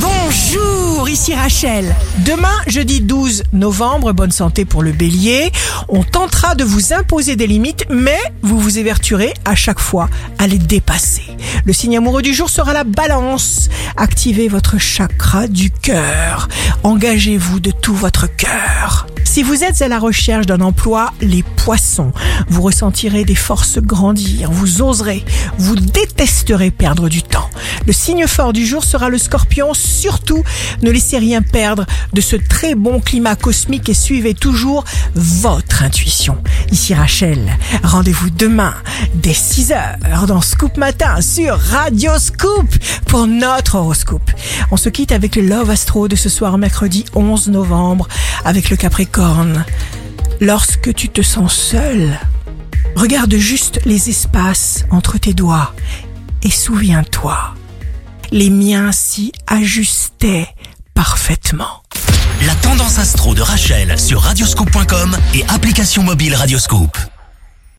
Bonjour, ici Rachel. Demain, jeudi 12 novembre, bonne santé pour le bélier. On tentera de vous imposer des limites, mais vous vous évertuerez à chaque fois à les dépasser. Le signe amoureux du jour sera la balance. Activez votre chakra du cœur. Engagez-vous de tout votre cœur. Si vous êtes à la recherche d'un emploi, les poissons, vous ressentirez des forces grandir, vous oserez, vous détesterez perdre du temps. Le signe fort du jour sera le scorpion, surtout ne laissez rien perdre de ce très bon climat cosmique et suivez toujours votre intuition. Ici Rachel, rendez-vous demain dès 6h dans Scoop Matin sur Radio Scoop pour notre horoscope. On se quitte avec le Love Astro de ce soir mercredi 11 novembre avec le Capricorne. Lorsque tu te sens seul, regarde juste les espaces entre tes doigts et souviens-toi, les miens s'y ajustaient parfaitement. La tendance astro de Rachel sur radioscope.com et application mobile Radioscope.